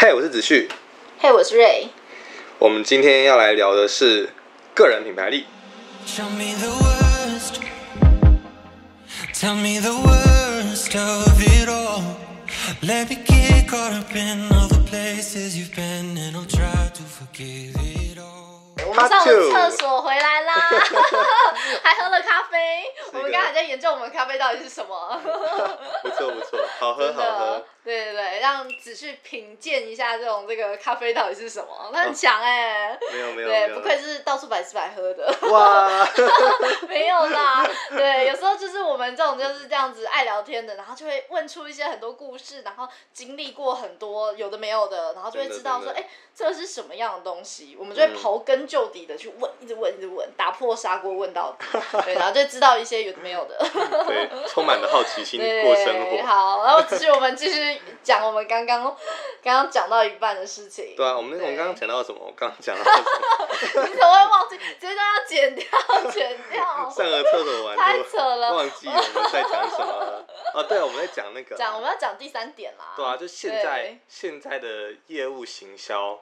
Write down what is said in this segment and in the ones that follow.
嘿，我是子旭。嘿，我是瑞。我们今天要来聊的是个人品牌力。Tell me the worst. Tell me the worst of it all. Let me get caught up in all the places you've been, and I'll try to forgive it all. 我们上了厕所回来啦，还喝了咖啡。我们刚才在研究我们咖啡到底是什么。不错不错，好喝好喝的。，对对对，让子去品鉴一下这种这个咖啡到底是什么，他很强哎、没有没有对，不愧是到处百吃百喝的。哇！没有啦，对，有时候就是我们这种就是这样子爱聊天的，然后就会问出一些很多故事，然后经历过很多有的没有的，然后就会知道说，哎、这是什么样的东西，我们就会嗯刨根究底的去问，一直问，一直问，打破砂锅问到底，对，然后就知道一些有的没有的。对，充满了好奇心对，过生活。好，然后继续我们继续讲我们刚刚刚刚讲到一半的事情。对啊，我们我们对刚刚讲到什么？我刚刚讲到 什么？你怎么会忘记？这段要剪掉，剪掉。上个厕所完太就扯了。忘记我们在讲什么了。哦，对，我们在讲那个。讲我们要讲第三点啦。对啊，就现在对现在的业务行销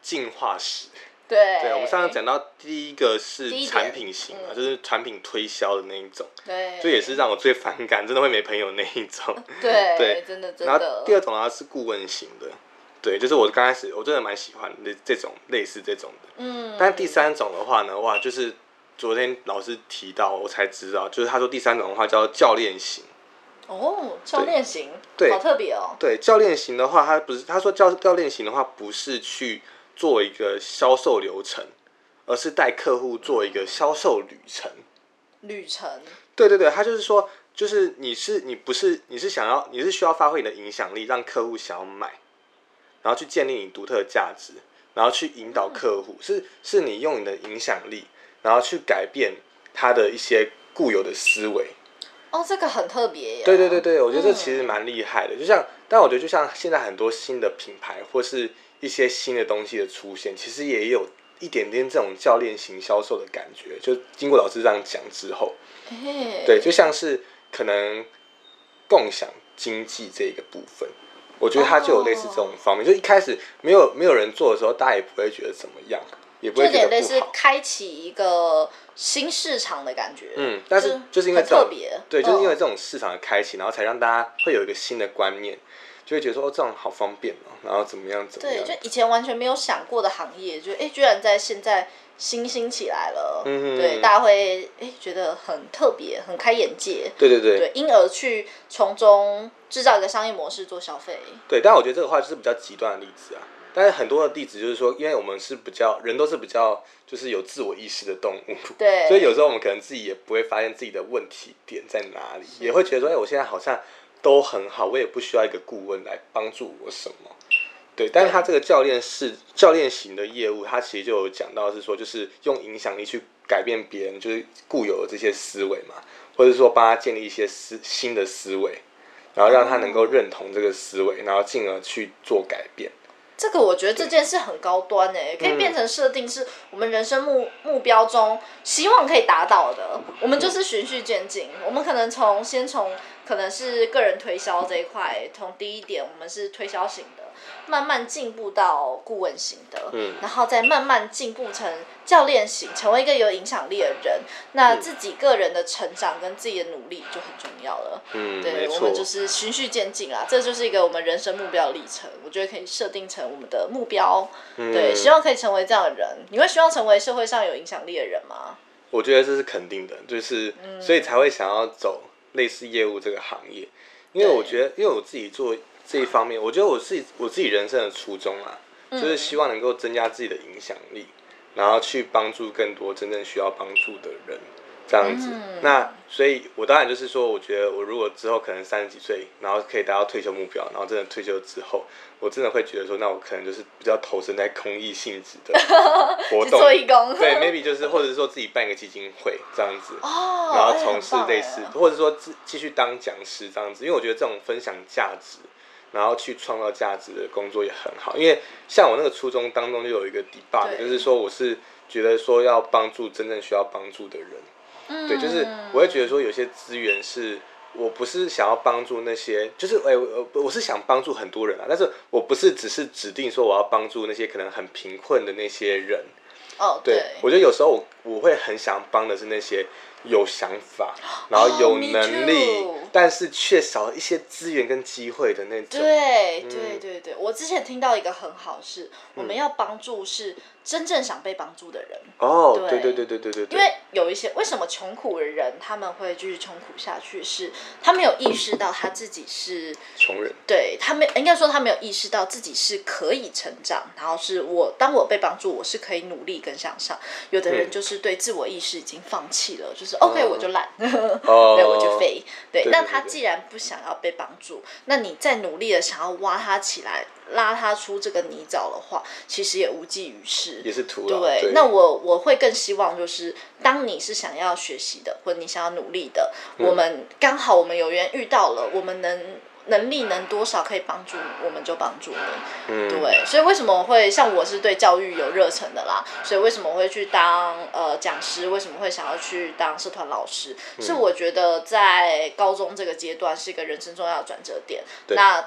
进化史。对。对，我们上次讲到第一个是产品型嘛，嗯就是产品推销的那一种，对，这也是让我最反感，真的会没朋友那一种。对对真的真然后。第二种呢是顾问型的，对，就是我刚开始我真的蛮喜欢这这种类似这种的。嗯。但第三种的话呢，哇，就是昨天老师提到我才知道，就是他说第三种的话叫教练型。哦，教练型，对好特别哦。对，教练型的话，他不是他说教教练型的话，不是去做一个销售流程，而是带客户做一个销售旅程。旅程，对对对，他就是说，就是你是你不是你是想要你是需要发挥你的影响力，让客户想要买，然后去建立你独特的价值，然后去引导客户，是是你用你的影响力，然后去改变他的一些固有的思维。哦，这个很特别耶。对对对对，我觉得这嗯其实蛮厉害的。就像，但我觉得就像现在很多新的品牌或是一些新的东西的出现，其实也有一点点这种教练型销售的感觉。就经过老师这样讲之后，嘿对，就像是可能共享经济这一个部分，我觉得它就有类似这种方面。就一开始没有没有人做的时候，大家也不会觉得怎么样，也不就会有点类似。开启一个新市场的感觉。嗯，但是就就是因为这种特别对，就是因为嗯这种市场的开启，然后才让大家会有一个新的观念，就会觉得说哦，这样好方便哦，然后怎么样怎么对，样就。以前完全没有想过的行业，就哎、诶居然在现在新兴起来了。嗯对，大家会哎、诶觉得很特别，很开眼界。对对对对，因而去从中制造一个商业模式做消费。对，但我觉得这个话就是比较极端的例子啊。但是很多的例子就是说，因为我们是比较人都是比较就是有自我意识的动物，对，所以有时候我们可能自己也不会发现自己的问题点在哪里，也会觉得说，哎、我现在好像都很好，我也不需要一个顾问来帮助我什么。对，但是他这个教练是教练型的业务，他其实就有讲到是说，就是用影响力去改变别人，就是固有的这些思维嘛，或者说帮他建立一些思新的思维，然后让他能够认同这个思维，然后进而去做改变。这个我觉得这件事很高端诶，可以变成设定是我们人生目目标中希望可以达到的。我们就是循序渐进，我们可能从先从可能是个人推销这一块，从第一点我们是推销型的，慢慢进步到顾问型的，嗯然后再慢慢进步成教练型，成为一个有影响力的人。那自己个人的成长跟自己的努力就很重要了。嗯，对，我们，就是循序渐进啦，这就是一个我们人生目标的历程。我觉得可以设定成我们的目标，对，嗯希望可以成为这样的人。你会希望成为社会上有影响力的人吗？我觉得这是肯定的，就是、嗯所以才会想要走类似业务这个行业，因为我觉得，因为我自己做这一方面，我觉得我自己我自己人生的初衷啊，嗯。就是希望能够增加自己的影响力，然后去帮助更多真正需要帮助的人，这样子。嗯。那所以，我当然就是说，我觉得我如果之后可能三十几岁，然后可以达到退休目标，然后真的退休之后，我真的会觉得说，那我可能就是比较投身在公益性质的 活去动，做义工，对，maybe 就是或者是说自己办一个基金会这样子，哦，然后哎从事类似，或者说继继续当讲师这样子，因为我觉得这种分享价值，然后去创造价值的工作也很好。因为像我那个初衷当中就有一个 debug，就是说我是觉得说要帮助真正需要帮助的人，嗯对，就是我会觉得说有些资源是我不是想要帮助那些，就是哎、我我是想帮助很多人啊，但是我不是只是指定说我要帮助那些可能很贫困的那些人。哦，对，我觉得有时候我我会很想帮的是那些有想法，然后有能力但是缺少一些资源跟机会的那种。对嗯对对对，我之前听到一个很好是，我们要帮助是真正想被帮助的人。哦，对对。对对对对，因为有一些为什么穷苦的人他们会继续穷苦下去，是他没有意识到他自己是穷人，对他没应该说他没有意识到自己是可以成长，然后是我当我被帮助，我是可以努力跟向上。有的人就是对自我意识已经放弃了，就是 OK 我就懒，对我就废，对那他既然不想要被帮助，那你再努力的想要挖他起来。拉他出这个泥沼的话，其实也无济于事。也是徒劳。对，对，那我我会更希望就是，当你是想要学习的，或者你想要努力的，嗯我们刚好我们有缘遇到了，我们能能力能多少可以帮助你，我们就帮助你。嗯，对，所以为什么会像我是对教育有热忱的啦，所以为什么会去当呃讲师，为什么会想要去当社团老师，嗯是我觉得在高中这个阶段是一个人生重要的转折点。那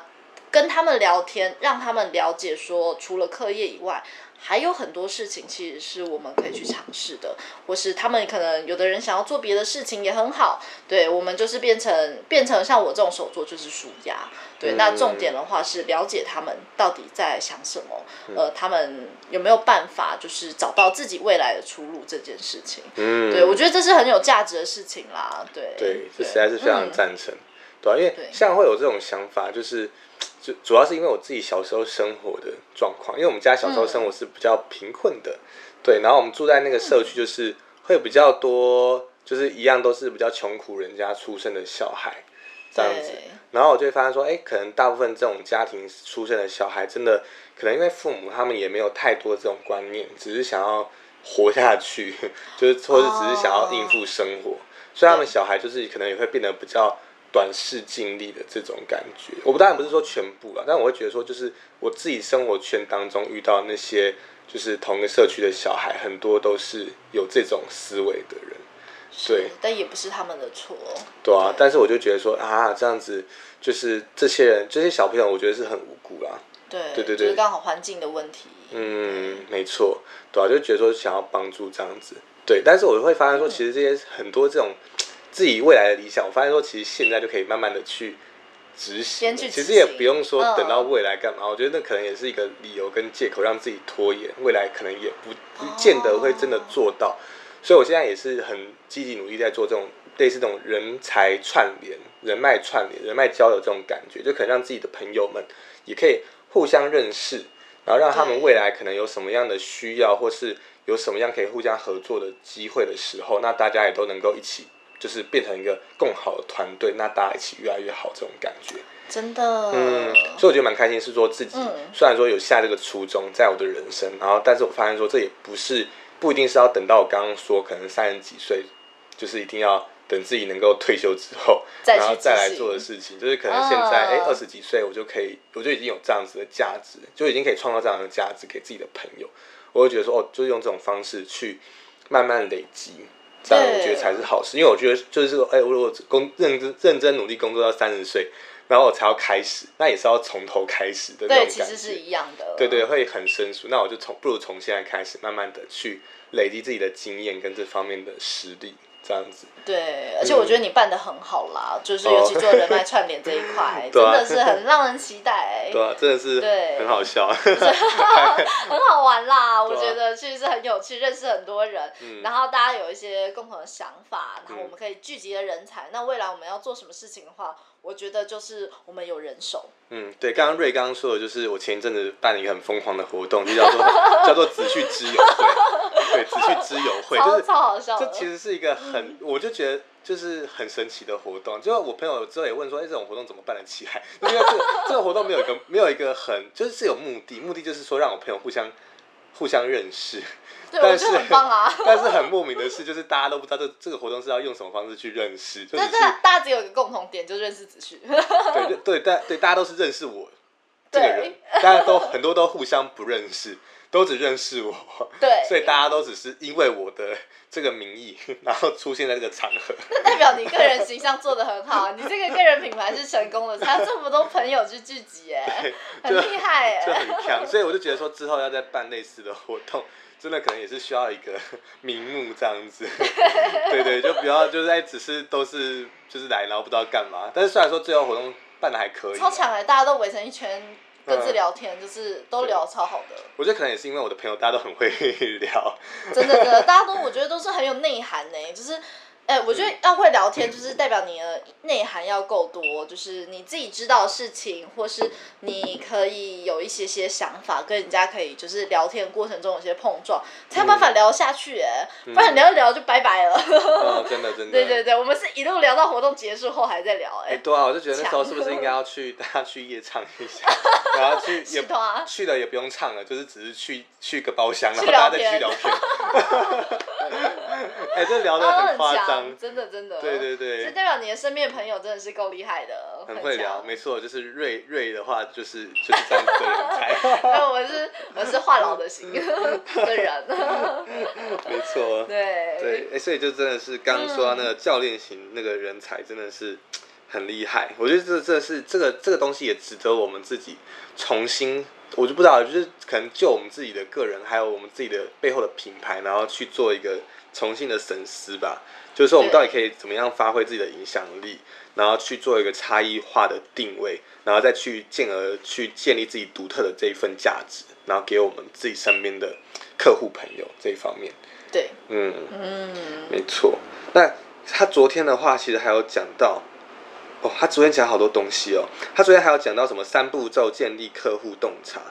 跟他们聊天，让他们了解说，除了课业以外，还有很多事情其实是我们可以去尝试的，或是他们可能有的人想要做别的事情也很好。对我们就是变成变成像我这种手作就是舒压。对，那重点的话是了解他们到底在想什么，呃，他们有没有办法就是找到自己未来的出路这件事情。嗯，对，我觉得这是很有价值的事情啦。对，对，这实在是非常嗯赞成，对啊，因为像会有这种想法，就是主主要是因为我自己小时候生活的状况，因为我们家小时候生活是比较贫困的，对，然后我们住在那个社区，就是会比较多，就是一样都是比较穷苦人家出生的小孩。这样子，然后我就会发现说，哎，可能大部分这种家庭出生的小孩，真的可能因为父母他们也没有太多这种观念，只是想要活下去，就是或者只是想要应付生活，所以他们小孩就是可能也会变得比较短视近利的这种感觉。我不当然不是说全部啦，但我会觉得说，就是我自己生活圈当中遇到那些就是同一个社区的小孩，很多都是有这种思维的人。对，但也不是他们的错。对啊，但是我就觉得说啊，这样子就是这些人，这些小朋友，我觉得是很无辜啦。对对对对就是刚好环境的问题。嗯，没错，对啊，就觉得说想要帮助这样子，对，但是我会发现说，其实这些很多这种自己未来的理想，我发现说，其实现在就可以慢慢的去执行。其实也不用说嗯等到未来干嘛，我觉得那可能也是一个理由跟借口，让自己拖延，未来可能也不不见得会真的做到，所以我现在也是很积极努力在做这种类似这种人才串联、人脉串联、人脉交流这种感觉，就可能让自己的朋友们也可以互相认识。然后让他们未来可能有什么样的需要，或是有什么样可以互相合作的机会的时候，那大家也都能够一起，就是变成一个更好的团队，那大家一起越来越好，这种感觉。真的。嗯，所以我觉得蛮开心，是说自己嗯虽然说有下这个初衷在我的人生，然后但是我发现说这也不是不一定是要等到我刚刚说可能三十几岁，就是一定要等自己能够退休之后，然后再来做的事情，就是可能现在哎嗯二十几岁我就可以，我就已经有这样子的价值，就已经可以创造这样的价值给自己的朋友，我会觉得说哦，就是用这种方式去慢慢累积。这样我觉得才是好事，因为我觉得就是说，哎、我如果工认真认真努力工作到三十岁，然后我才要开始，那也是要从头开始的那对，种感其实是觉。一样的。对对，会很生疏。那我就从不如从现在开始，慢慢的去累积自己的经验跟这方面的实力，这样子。对，而且我觉得你办的很好啦，就是尤其哦做人脉串联这一块，真的是很让人期待。对啊，真的是对很好笑。很好玩啦，我觉得其实很有趣，认识很多人，嗯然后大家有一些共同的想法，然后嗯我们可以聚集的人才。那未来我们要做什么事情的话，我觉得就是我们有人手。嗯，对，刚刚瑞刚刚说的就是我前一阵子办了一个很疯狂的活动，就叫做叫做子旭之友会。对，子旭之友会就是超超好笑。这其实是一个很，我就觉得就是很神奇的活动。就我朋友之后也问说，哎、这种活动怎么办得起来？因为这个这个活动没有一个没有一个很，就是是有目的，目的就是说让我朋友互相互相认识。对，但是。但是很莫名的是，就是大家都不知道这这个活动是要用什么方式去认识，就是但是大家只有一个共同点，就认识子旭。对对对，大对大家都是认识我这个人，大家都很多都互相不认识，都只认识我，对，所以大家都只是因为我的这个名义，然后出现在这个场合。那代表你个人形象做的很好啊，你这个个人品牌是成功的，才有这么多朋友去聚集，哎，很厉害，就哎，很强。所以我就觉得说，之后要再办类似的活动，真的可能也是需要一个名目这样子。对对，就不要就是哎，只是都是就是来，然后不知道干嘛。但是虽然说最后活动办的还可以，超强哎，大家都围成一圈。各自聊天，就是都聊超好的。我觉得可能也是因为我的朋友大家都很会聊，真的真的，大家都我觉得都是很有内涵呢，就是。哎、我觉得要会聊天，就是代表你的内涵要够多，就是你自己知道的事情，或是你可以有一些些想法，跟人家可以就是聊天过程中有些碰撞，才有办法聊下去。哎、不然聊一聊就拜拜了。嗯，真的真的。对对对，我们是一路聊到活动结束后还在聊。哎、哎，对啊，我就觉得那时候是不是应该要去大家去夜唱一下，然后去 也去了也不用唱了，就是只是去去个包厢，然去后大家再去聊天。哎，这聊的很夸强，张，真的真的。对对对。这代表你的身边的朋友真的是够厉害的，很会聊，强。没错，就是瑞瑞的话，就是就是这样子的人才，我是我是话痨的型的人，没错。对。对，哎、所以就真的是刚刚说到那个教练型那个人才，真的是很厉害。我觉得这这是这个这个东西也值得我们自己重新，我就不知道，就是可能就我们自己的个人，还有我们自己的背后的品牌，然后去做一个重新的审视吧。就是说，我们到底可以怎么样发挥自己的影响力，然后去做一个差异化的定位，然后再去进而去建立自己独特的这一份价值，然后给我们自己身边的客户朋友这一方面。对，嗯。嗯，没错，那他昨天的话，其实还有讲到，哦，他昨天讲好多东西哦。他昨天还有讲到什么三步骤建立客户洞察，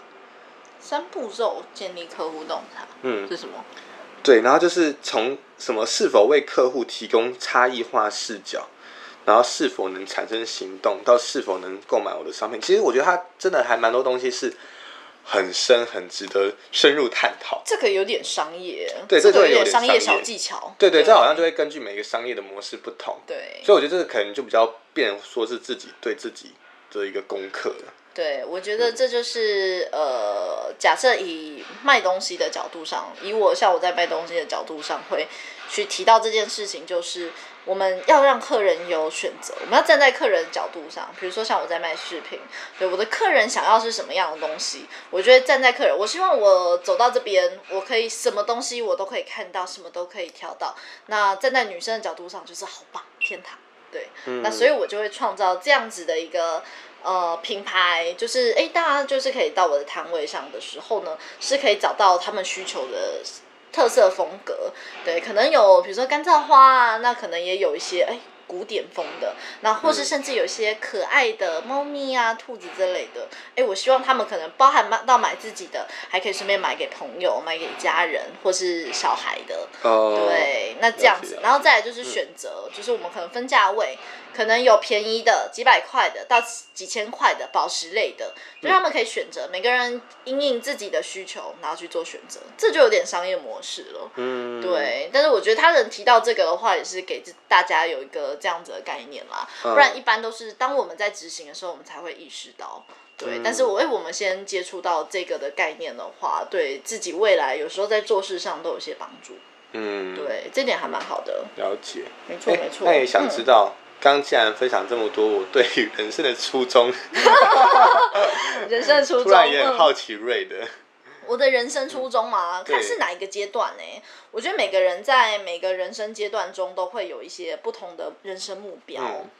三步骤建立客户洞察嗯是什么？对，然后就是从什么是否为客户提供差异化视角，然后是否能产生行动，到是否能购买我的商品。其实我觉得他真的还蛮多东西是很深、很值得深入探讨。这个有点商业，对这个有点商业小技巧。对对，这好像就会根据每个商业的模式不同，对所以我觉得这个可能就比较变说是自己对自己的一个功课了。对，我觉得这就是呃，假设以卖东西的角度上，以我像我在卖东西的角度上，会去提到这件事情，就是我们要让客人有选择，我们要站在客人的角度上，比如说像我在卖饰品，对我的客人想要是什么样的东西，我觉得站在客人，我希望我走到这边，我可以什么东西我都可以看到，什么都可以挑到。那站在女生的角度上，就是好棒，天堂。对，那所以我就会创造这样子的一个呃品牌，就是哎，大家就是可以到我的摊位上的时候呢，是可以找到他们需求的特色风格。对，可能有比如说干燥花啊，那可能也有一些哎。古典风的，那或是甚至有些可爱的猫咪啊、兔子之类的，哎，我希望他们可能包含买到买自己的，还可以顺便买给朋友、买给家人或是小孩的。哦，对，那这样子，然后再来就是选择，就是我们可能分价位，可能有便宜的几百块的到几千块的宝石类的，就让他们可以选择，每个人因应自己的需求，然后去做选择，这就有点商业模式了。嗯，对，但是我觉得他能提到这个的话，也是给自大家有一个这样子的概念啦，嗯不然一般都是当我们在执行的时候，我们才会意识到。对，嗯但是我为我们先接触到这个的概念的话，对自己未来有时候在做事上都有些帮助。嗯，对，这点还蛮好的。了解。没错，哎没错。那也想嗯知道，刚既然分享这么多，我对于人生的初衷，人生的初衷。突然也很嗯好奇瑞的。我的人生初衷嘛，对看是哪一个阶段呢？我觉得每个人在每个人生阶段中都会有一些不同的人生目标。嗯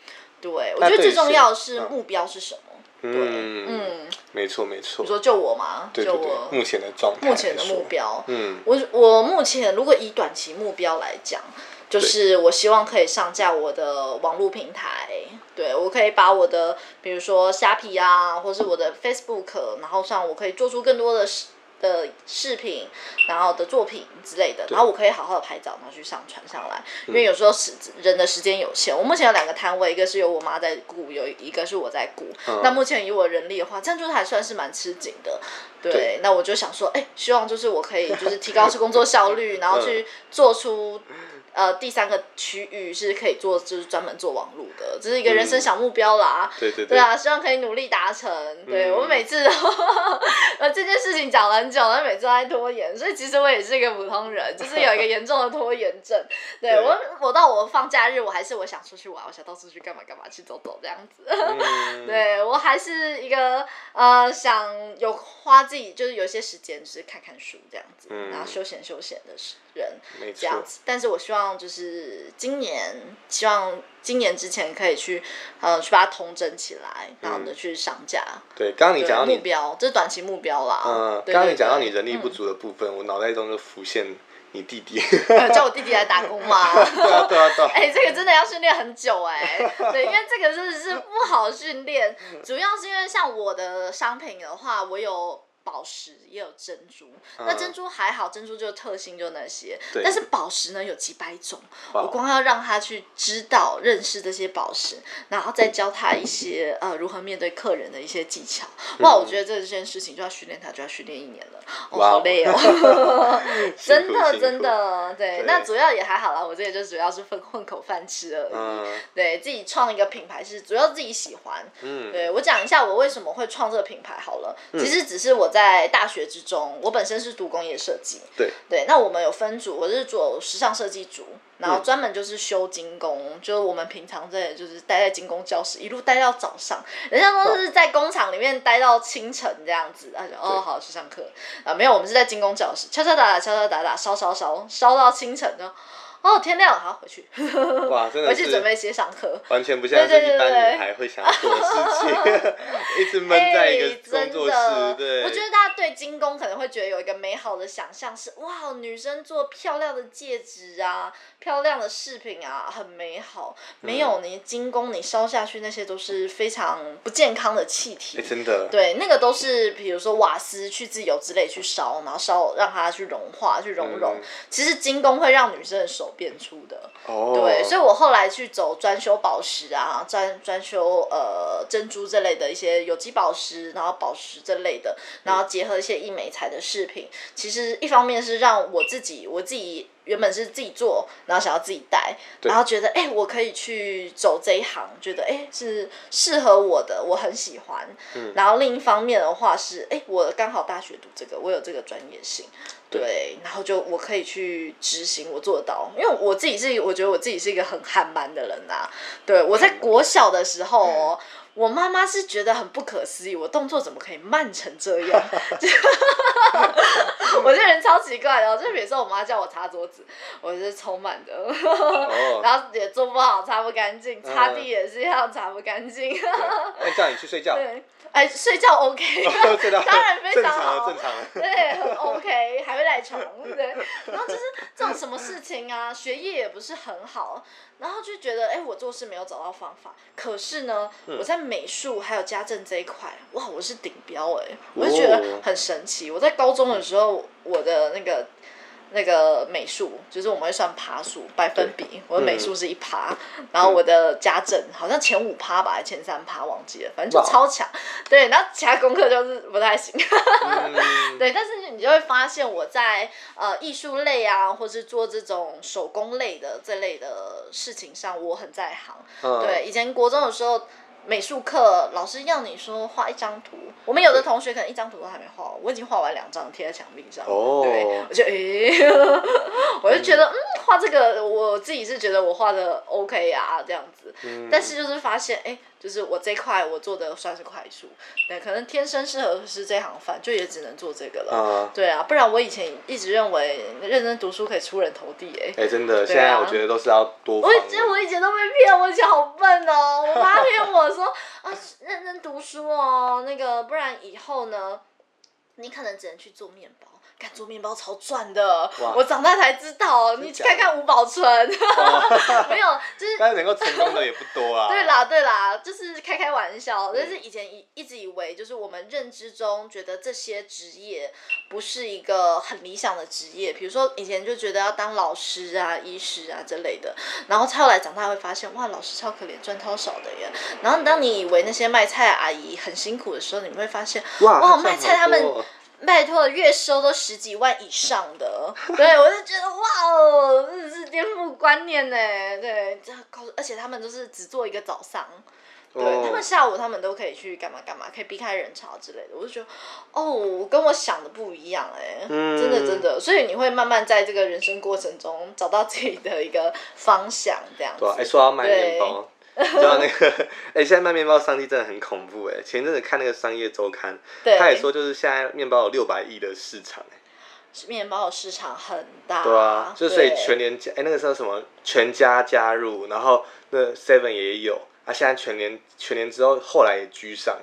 对，我觉得最重要的是嗯目标是什么。对，嗯，嗯，没错没错你。说就我吗？就我，目前的状态，目前的目，标，嗯我我目前如果以短期目标来讲，就是我希望可以上架我的网络平台，对我可以把我的比如说虾皮啊，或是我的 Facebook，然后上我可以做出更多的视的视频，然后的作品之类的，然后我可以好好的拍照，然后去上传上来，因为有时候时人的时间有限，我目前有两个摊位，一个是由我妈在顾，有一个是我在顾，那目前以我人力的话，这样就是还算是蛮吃紧的。对，对。那我就想说，哎、希望就是我可以就是提高工作效率，然后去做出呃第三个区域是可以做，就是专门做网络的，这是一个人生小目标啦。对对对啊，希望可以努力达成。对、嗯我每次都 呃这件事情讲了很久，但每次都在拖延，所以其实我也是一个普通人，就是有一个严重的拖延症。对对我，我到我放假日，我还是我想出去玩，我想到处去干嘛干嘛去走走这样子。嗯，对我还是一个呃想有花自己就是有些时间，就是看看书这样子，嗯然后休闲休闲的人没这样。子。但是我希望就是今年，希望今年之前可以去呃去把它统整起来，然后呢去上架。对，刚刚你对讲到你，目标，这是短期目标啦。嗯，刚刚你讲到你人力不嗯足的部分，我脑袋中就浮现你弟弟。呃叫我弟弟来打工嘛。对啊，对啊，对啊。哎、这个真的要训练很久哎、对，因为这个真的是不好训练，主要是因为像我的商品的话，我有。宝石也有珍珠，那珍珠还好，珍珠就特性就那些，但是宝石呢有几百种，我光要让他去知道、认识这些宝石，然后再教他一些呃如何面对客人的一些技巧。哇，我觉得这件事情就要训练他，就要训练一年了，哇哦好累哦 真的真的，对，对。那主要也还好啦，我这个就主要是混混口饭吃而已。嗯。对自己创一个品牌是主要自己喜欢。嗯，对我讲一下我为什么会创这个品牌好了，其实只是我在大学之中，我本身是读工业设计，对，对，那我们有分组，我是做时尚设计组，然后嗯。专门就是修精工，就是我们平常在就是待在精工教室，一路待到早上，人家都是在工厂里面待到清晨这样子，他就哦好去上课。啊，没有，我们是在精工教室敲敲打打敲敲打打烧烧烧烧到清晨的。哦，天亮了，好回去，哇，真的 回去准备是接上课。完全不像是一般女孩会想要做的事情，一直闷在一个工作室，对。我觉得大家对精工可能会觉得有一个美好的想象是，哇，女生做漂亮的戒指啊，漂亮的饰品啊，很美好。没有，嗯你精工你烧下去那些都是非常不健康的气体。哎，真的，对，那个都是比如说瓦斯去自由之类去烧，然后烧让它去融化、去熔融。嗯其实精工会让女生的手变粗的。哦，对，所以我后来去走专修宝石啊，专专修呃珍珠这类的一些有机宝石，然后宝石这类的，然后结合一些易美材的饰品。其实一方面是让我自己，我自己原本是自己做，然后想要自己戴，然后觉得哎、我可以去走这一行，觉得哎、是适合我的，我很喜欢。然后另一方面的话是，哎、我刚好大学读这个，我有这个专业性。对，然后就我可以去执行，我做得到，因为我自己是，我觉得我自己是一个很憨蛮的人呐、对，我在国小的时候哦，我妈妈是觉得很不可思议，我动作怎么可以慢成这样？我这人超奇怪的哦，就比如说我妈叫我擦桌子，我是超慢的，哦，然后也做不好，擦不干净，擦地也是要擦不干净。那叫你去睡觉，对，哎，睡觉 OK，当然非常好常，正常。对，很 OK，还会赖床，对。然后就是这种什么事情啊，学业也不是很好，然后就觉得，哎、我做事没有找到方法。可是呢，嗯我在美术还有家政这一块，哇，我是顶标哎、我就觉得哦很神奇。我在高中的时候，我的那个。那个美术就是我们会算爬数百分比，我的美术是一趴，然后我的家政好像前五趴吧，还是前三趴忘记了，反正就超强。对，然后其他功课就是不太行。嗯，对，但是你就会发现我在呃艺术类啊，或是做这种手工类的这类的事情上，我很在行。嗯对，以前国中的时候。美术课老师要你说画一张图，我们有的同学可能一张图都还没画完，我已经画完两张贴在墙壁上对，我就诶、我就觉得嗯，画这个我自己是觉得我画的 OK 啊，这样子。嗯。但是就是发现，哎、就是我这块我做的算是快速，对，可能天生适合是这行饭，就也只能做这个了。啊，对啊，不然我以前一直认为认真读书可以出人头地、哎。哎，真的，现对啊在我觉得都是要多我以前我以前都被骗，我以前好笨哦。我妈骗我说啊，认真读书哦，那个不然以后呢，你可能只能去做面包。干做面包超赚的，我长大才知道。你看看吴宝春，没有，就是但是能够成功的也不多啊。对啦，对啦，就是开开玩笑。但是以前一一直以为，就是我们认知中觉得这些职业不是一个很理想的职业。比如说以前就觉得要当老师啊、医师啊之类的，然后后来长大会发现，哇，老师超可怜，赚超少的耶。然后当你以为那些卖菜阿姨很辛苦的时候，你会发现，哇，哇，卖菜他们哦拜托，月收都十几万以上的，对我就觉得哇哦，真的是颠覆观念呢。对，这而且他们都是只做一个早上。对、哦他们下午他们都可以去干嘛干嘛，可以避开人潮之类的。我就觉得，哦，跟我想的不一样哎、嗯真的真的。所以你会慢慢在这个人生过程中找到自己的一个方向，这样子。对说要卖面包，你知道那个，哎、现在卖面包商机真的很恐怖哎。前阵子看那个商业周刊，他也说就是现在面包有六百亿的市场哎。面包的市场很大。对啊，就所以全联加，哎、那个时候什么全家加入，然后那 Seven 也有，啊，现在全联全联之后后来也居上，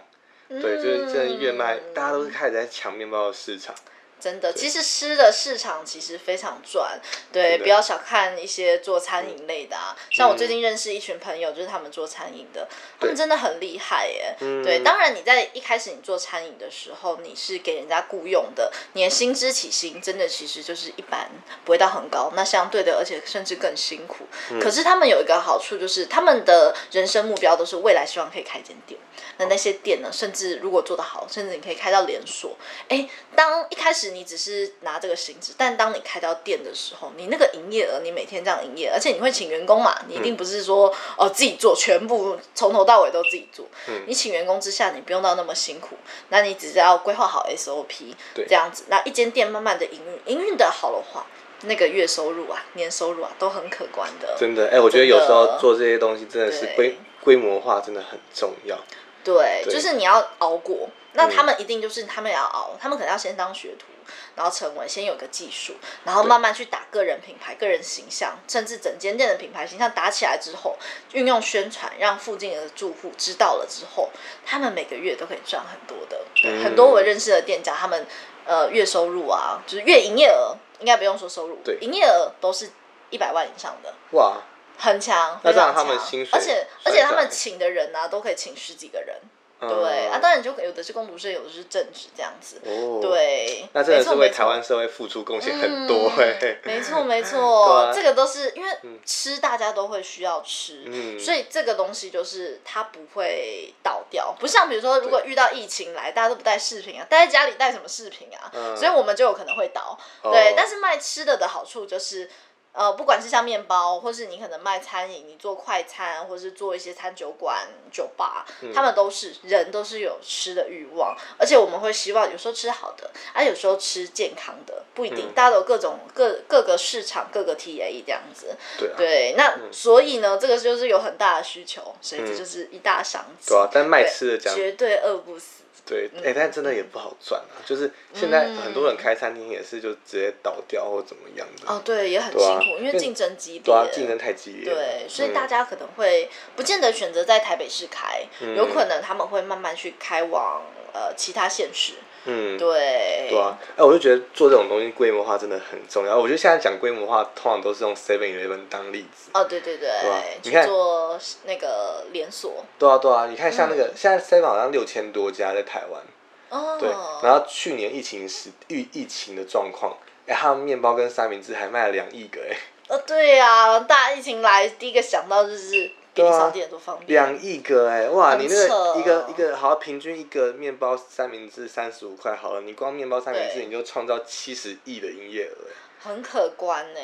对，就是真的越卖，嗯大家都是开始在抢面包的市场。真的，其实吃的市场其实非常赚，对，不要小看一些做餐饮类的啊。像我最近认识一群朋友，就是他们做餐饮的，他们真的很厉害耶。嗯对，当然你在一开始你做餐饮的时候，你是给人家雇佣的，你的薪资起薪真的其实就是一般，不会到很高。那相对的，而且甚至更辛苦。嗯可是他们有一个好处，就是他们的人生目标都是未来希望可以开间店。那那些店呢，甚至如果做得好，甚至你可以开到连锁。哎，当一开始你只是拿这个薪资，但当你开到店的时候，你那个营业额，你每天这样营业，而且你会请员工嘛，你一定不是说哦自己做，全部从头到尾都自己做。你请员工之下，你不用到那么辛苦，那你只是要规划好 SOP，对这样子，那一间店慢慢的营运，营运的好的话。那个月收入啊，年收入啊，都很可观的。真的，哎、我觉得有时候做这些东西真的是对规规模化，真的很重要。对，对就是你要熬过。那嗯他们一定就是他们也要熬，他们可能要先当学徒，然后成为先有个技术，然后慢慢去打个人品牌、个人形象，甚至整间店的品牌形象打起来之后，运用宣传让附近的住户知道了之后，他们每个月都可以赚很多的。对。嗯很多我认识的店家，他们呃月收入啊，就是月营业额，应该不用说收入，对。营业额都是一百万以上的。哇，很强，那这样非常强他们薪水而且而且他们请的人啊，都可以请十几个人，嗯。对啊，当然就有的是工读生，有的是正职这样子，哦，，对，那真的是为台湾社会付出贡献很多哎、嗯没错没 对错啊，这个都是因为吃大家都会需要吃，嗯。所以这个东西就是它不会倒掉，不像比如说如果遇到疫情来，大家都不带饰品啊，待在家里带什么饰品啊，嗯。所以我们就有可能会倒，哦。对，但是卖吃的的好处就是。呃，不管是像面包，或是你可能卖餐饮，你做快餐，或是做一些餐酒馆、酒吧，嗯他们都是人都是有吃的欲望，而且我们会希望有时候吃好的，啊，有时候吃健康的，不一定，嗯大家都有各种各各个市场、各个 TA 这样子。对啊，对，那、所以呢，这个就是有很大的需求，所以这嗯就是一大商机。对啊，但卖吃的讲绝对饿不死。对，嗯哎、但真的也不好赚啊。就是现在很多人开餐厅也是就直接倒掉或怎么样的。哦，对，也很辛苦，因为因为竞争激烈。对啊，竞争太激烈。对，所以嗯大家可能会不见得选择在台北市开，有可能他们会慢慢去开往呃其他县市。嗯，对，对啊，哎、我就觉得做这种东西规模化真的很重要。我觉得现在讲规模化，通常都是用 Seven Eleven 当例子。哦，对对对，啊你去看做那个连锁。对啊，对啊，你看像那嗯个、现在 Seven 好像六千多家在台湾，哦，对，然后去年疫情时疫疫情的状况，哎、他们面包跟三明治还卖了两亿个、哎，哦，对呀、大疫情来，第一个想到就是便利商店多方便。两亿个、哎，哇，你那个一个一个好，平均一个面包三明治三十五块好了，你光面包三明治你就创造七十亿的营业额、哎很可观呢，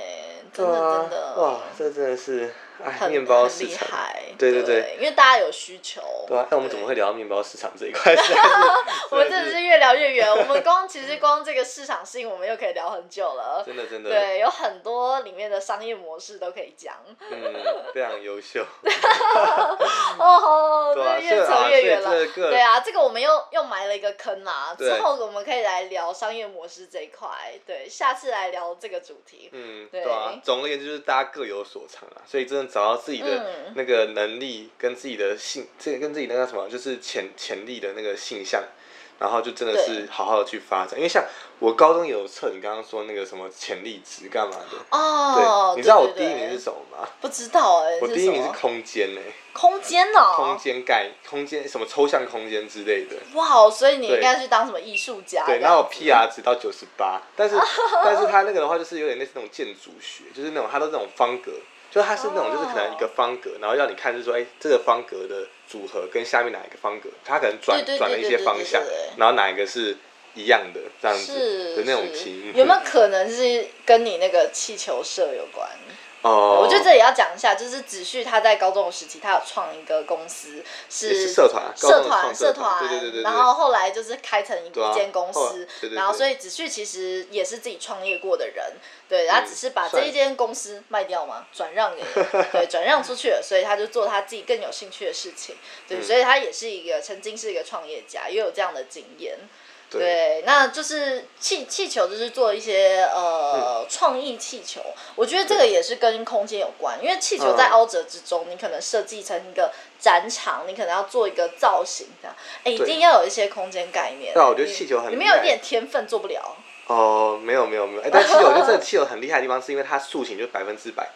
真的啊真的，哇，这真的是哎，面包厉市场，害，对对对因为大家有需求。对啊，那我们怎么会聊到面包市场这一块？我们真的是越聊越远，我们光其实光这个市场性，我们又可以聊很久了。真的真的，对，有很多里面的商业模式都可以讲。嗯，非常优秀。哦，对啊越所以啊扯越远了。对啊，这个我们又又埋了一个坑啦。之后我们可以来聊商业模式这一块。对，下次来聊这个主题。嗯，对对啊，总而言之就是大家各有所长啊，所以真的找到自己的嗯那个能力跟自己的性，这个跟自己那个什么，就是潜潜力的那个性向，然后就真的是好好的去发展。因为像我高中也有测你刚刚说那个什么潜力值干嘛的，哦，对，你知道我第一名是什么吗？不知道哎、我第一名是空间呢、空间哦、空间概空间什么抽象空间之类的。哇，所以你应该去当什么艺术家？对，然后我 PR 值到九十八，但是 但是他那个的话就是有点类似那种建筑学，就是那种他都是那种方格，就是它是那种就是可能一个方格，然后要你看就是说，哎、这个方格的组合跟下面哪一个方格，它可能转转了一些方向然后哪一个是一样的这样子的那种是题。有没有可能是跟你那个气球社有关？哦，我觉得这也要讲一下，就是子旭他在高中的时期，他有创一个公司，是是社团社团社团团，对对对然后后来就是开成一间公司然后所以子旭其实也是自己创业过的人，对，他嗯只是把这一间公司卖掉嘛，转让给 对转让出去了，所以他就做他自己更有兴趣的事情，对，嗯。所以他也是一个曾经是一个创业家，也有这样的经验。对。对，那就是气气球，就是做一些呃创、意气球。我觉得这个也是跟空间有关，因为气球在嗯。凹折之中，你可能设计成一个展场，你可能要做一个造型这样。哎，一定要有一些空间概念。对啊我觉得气球很你没有一点天分做不了。哦，没有没有没有，哎，但 气球我觉得这个气球很厉害的地方，是因为它塑形就百分之百，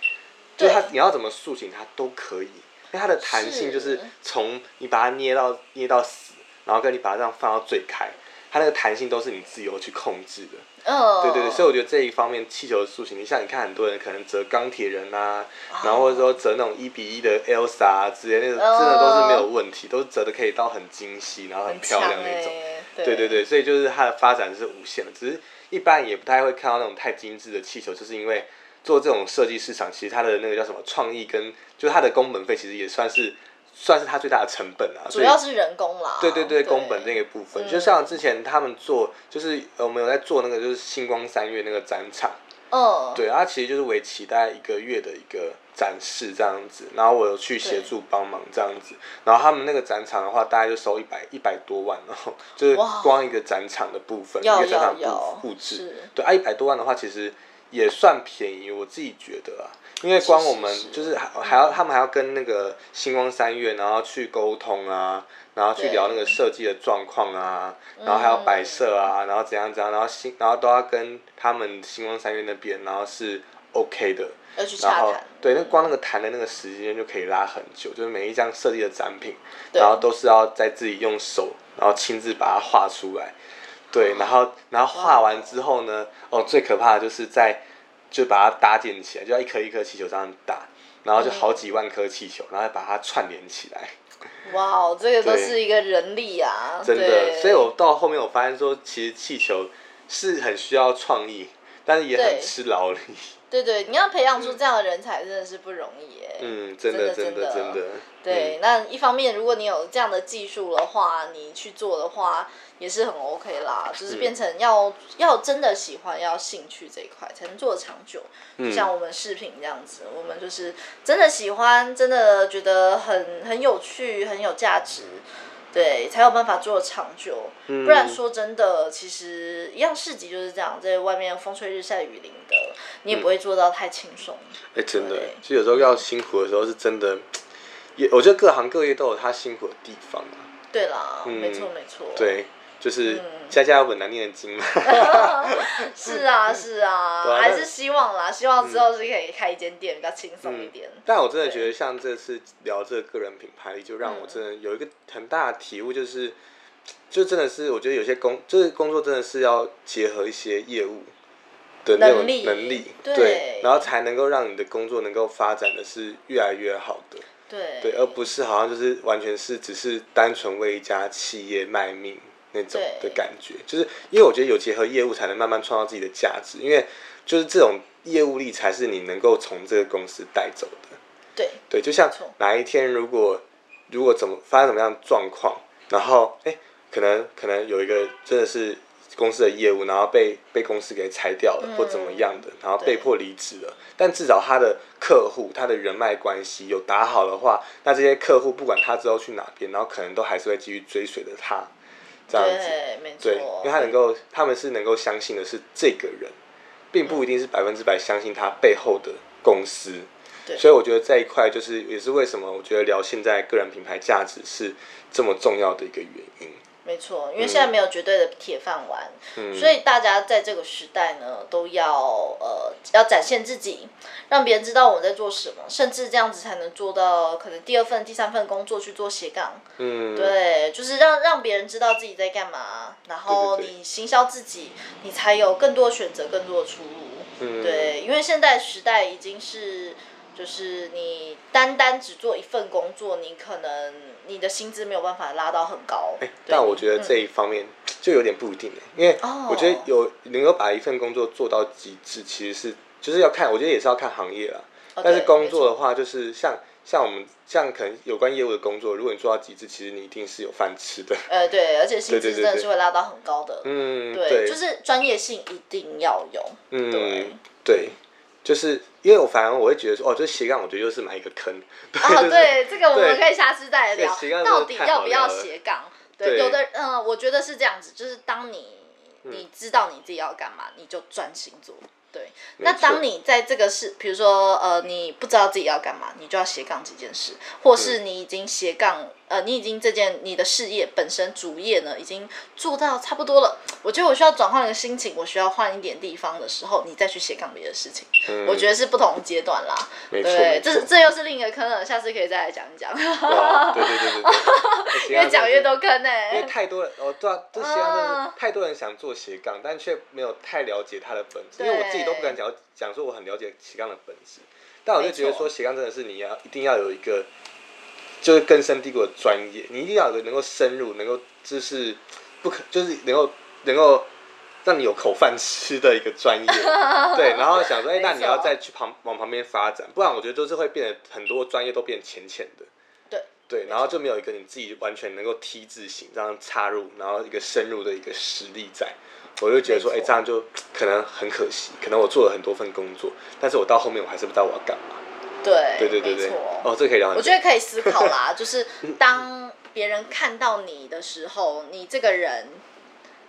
就是它你要怎么塑形它都可以，因为它的弹性就是。从你把它捏到捏到死，然后跟你把它这样放到最开，它那个弹性都是你自由去控制的。嗯，对对对，所以我觉得这一方面气球的塑形，你像你看很多人可能折钢铁人啊，哦。然后或者说折那种一比一的 Elsa 啊之类，那个哦。真的都是没有问题，都是折的可以到很精细，然后很很漂亮那种。哎对对对，所以就是它的发展是无限的，只是一般也不太会看到那种太精致的气球，就是因为做这种设计市场，其实它的那个叫什么创意跟就是它的工本费，其实也算是算是它最大的成本啊。主要是人工啦。对对对，工本那个部分，嗯就像之前他们做，就是呃我们有在做那个就是星光三月那个展场，嗯，对，它其实就是为期大概一个月的一个展示这样子，然后我有去协助帮忙这样子，然后他们那个展场的话，大概就收一百一百多万，然 后就是光一个展场的部分，一要个展场布布置，对啊，一百多万的话，其实也算便宜，我自己觉得啊，因为光我们就是还还要他们还要跟那个星光三月，然后去沟通啊，然后去聊那个设计的状况啊，然后还要摆设啊，然后怎样怎样，然后星然后都要跟他们星光三月那边，然后是 OK 的。然后。对，那光那个谈的那个时间就可以拉很久，就是每一张设计的展品，然后都是要在自己用手，然后亲自把它画出来。对，然后然后画完之后呢，哦，最可怕的就是在就把它搭建起来，就要一颗一颗气球这样打，然后就好几万颗气球，然后把它串联起来。哇哦，这个都是一个人力啊，真的，所以我到后面我发现说，其实气球是很需要创意，但是也很吃劳力。对对，你要培养出这样的人才真的是不容易哎。嗯，真的，真的，真的。对，嗯那一方面，如果你有这样的技术的话，你去做的话也是很 OK 啦。就是嗯变成要、要真的喜欢，要兴趣这一块才能做得长久。就像我们视频这样子，我们就是真的喜欢，真的觉得很很有趣，很有价值。对，才有办法做得长久，嗯不然说真的，其实一样市集就是这样，在外面风吹日晒雨淋的，你也不会做到太轻松。哎、真的对，其实有时候要辛苦的时候是真的，也我觉得各行各业都有他辛苦的地方啊。对啦，嗯没错没错。对，就是嗯家家有本难念的经嘛。是啊，是啊，对啊还是希望啦，希望之后是可以开一间店，比较轻松一点。但我真的觉得，像这次聊这个个人品牌力，就让我真的有一个很大的体悟，就是，就真的是我觉得有些工，就是工作真的是要结合一些业务的那种能力能力，对然后才能够让你的工作能够发展的是越来越好的。对对，而不是好像就是完全是只是单纯为一家企业卖命那种的感觉，就是因为我觉得有结合业务才能慢慢创造自己的价值，因为就是这种业务力才是你能够从这个公司带走的。对。对，就像哪一天如果如果怎么发生怎么样的状况，然后哎、可能可能有一个真的是公司的业务，然后被被公司给裁掉了、或怎么样的，然后被迫离职了，但至少他的客户、他的人脉关系有打好的话，那这些客户不管他之后去哪边，然后可能都还是会继续追随着他，这样子。对，没错对，因为他能够，他们是能够相信的是这个人，并不一定是百分之百相信他背后的公司。对所以我觉得这一块就是也是为什么我觉得聊现在个人品牌价值是这么重要的一个原因。没错，因为现在没有绝对的铁饭碗，嗯所以大家在这个时代呢，都要呃要展现自己，让别人知道我们在做什么，甚至这样子才能做到可能第二份、第三份工作去做斜杠。嗯，对，就是让让别人知道自己在干嘛，然后你行销自己，你才有更多选择、更多的出路。嗯对，因为现在时代已经是，就是你单单只做一份工作，你可能你的薪资没有办法拉到很高。哎、对但我觉得这嗯一方面就有点不一定哎，因为哦我觉得有能够把一份工作做到极致，其实是就是要看，我觉得也是要看行业啦。哦但是工作的话，就是像像我们像可能有关业务的工作，如果你做到极致，其实你一定是有饭吃的。呃，对，而且薪资真的是会拉到很高的。嗯，对，就是专业性一定要有。嗯对对，就是因为我反而我会觉得说，哦，这斜杠，我觉得又是埋一个坑。哦，对，这个我们可以下次再聊。到底要不要斜杠？对，有的，嗯，我觉得是这样子，就是当你嗯。你知道你自己要干嘛，你就专心做。对，那当你在这个事，比如说呃，你不知道自己要干嘛，你就要斜杠几件事，或嗯。是你已经斜杠，呃，你已经这件你的事业本身主业呢已经做到差不多了，我觉得我需要转换一个心情，我需要换一点地方的时候，你再去斜杠别的事情，我觉得是不同阶段啦。嗯没错对这这又是另一个坑了，下次可以再来讲一讲，哇对对对对对，越讲越多坑呢、因为太多人哦，对啊，这斜杠太多人想做斜杠，但却没有太了解它的本质。因为我自己都不敢讲讲说我很了解斜杠的本质，但我就觉得说斜杠真的是你要一定要有一个就是根深蒂固的专业，你一定要有个能够深入、能够就是不可就是能够能够让你有口饭吃的一个专业。对，然后想说，哎、没那你要再去旁往旁边发展，不然我觉得就是会变得很多专业都变浅浅的。对对，然后就没有一个你自己完全能够 T 字形这样插入，然后一个深入的一个实力在，我就觉得说，哎、这样就可能很可惜，可能我做了很多份工作，但是我到后面我还是不知道我要干嘛。对，对对对对哦，这个可以聊。我觉得可以思考啦，就是 当别人看到你的时候，你这个人。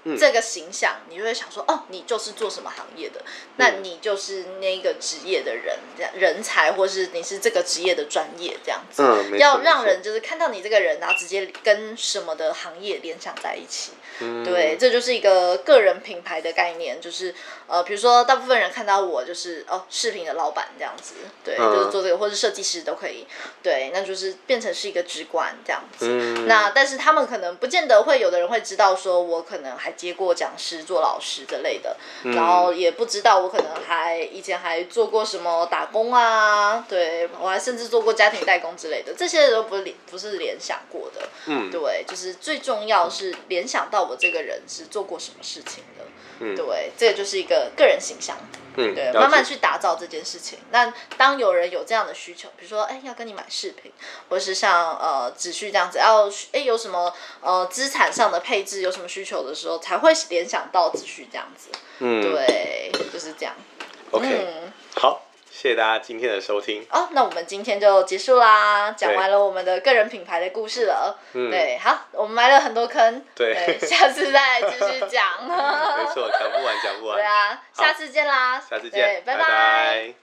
嗯。这个形象，你就会想说，哦，你就是做什么行业的，那嗯。你就是那个职业的人，这样人才，或是你是这个职业的专业，这样子，嗯，要让人就是看到你这个人，然后直接跟什么的行业联想在一起。嗯。对，这就是一个个人品牌的概念，就是呃，比如说大部分人看到我就是哦，视频的老板这样子，对，嗯。就是做这个，或是设计师都可以，对，那就是变成是一个直观这样子。嗯。那但是他们可能不见得会有的人会知道说，我可能还接过讲师、做老师之类的，嗯然后也不知道我可能还以前还做过什么打工啊，对我还甚至做过家庭代工之类的，这些都不是联不是联想过的。嗯，对，就是最重要是联想到我这个人是做过什么事情的。嗯对，这个就是一个个人形象。嗯，对，慢慢去打造这件事情。那当有人有这样的需求，比如说，哎，要跟你买饰品，或是像呃子旭这样子，要哎有什么呃资产上的配置有什么需求的时候，才会联想到子旭这样子。嗯，对，就是这样。，OK，嗯，好，谢谢大家今天的收听。哦，那我们今天就结束啦，讲完了我们的个人品牌的故事了。嗯对，好，我们埋了很多坑，对下次再继续讲。没错，讲不完，讲不完。对啊，下次见啦，下次对见，拜拜拜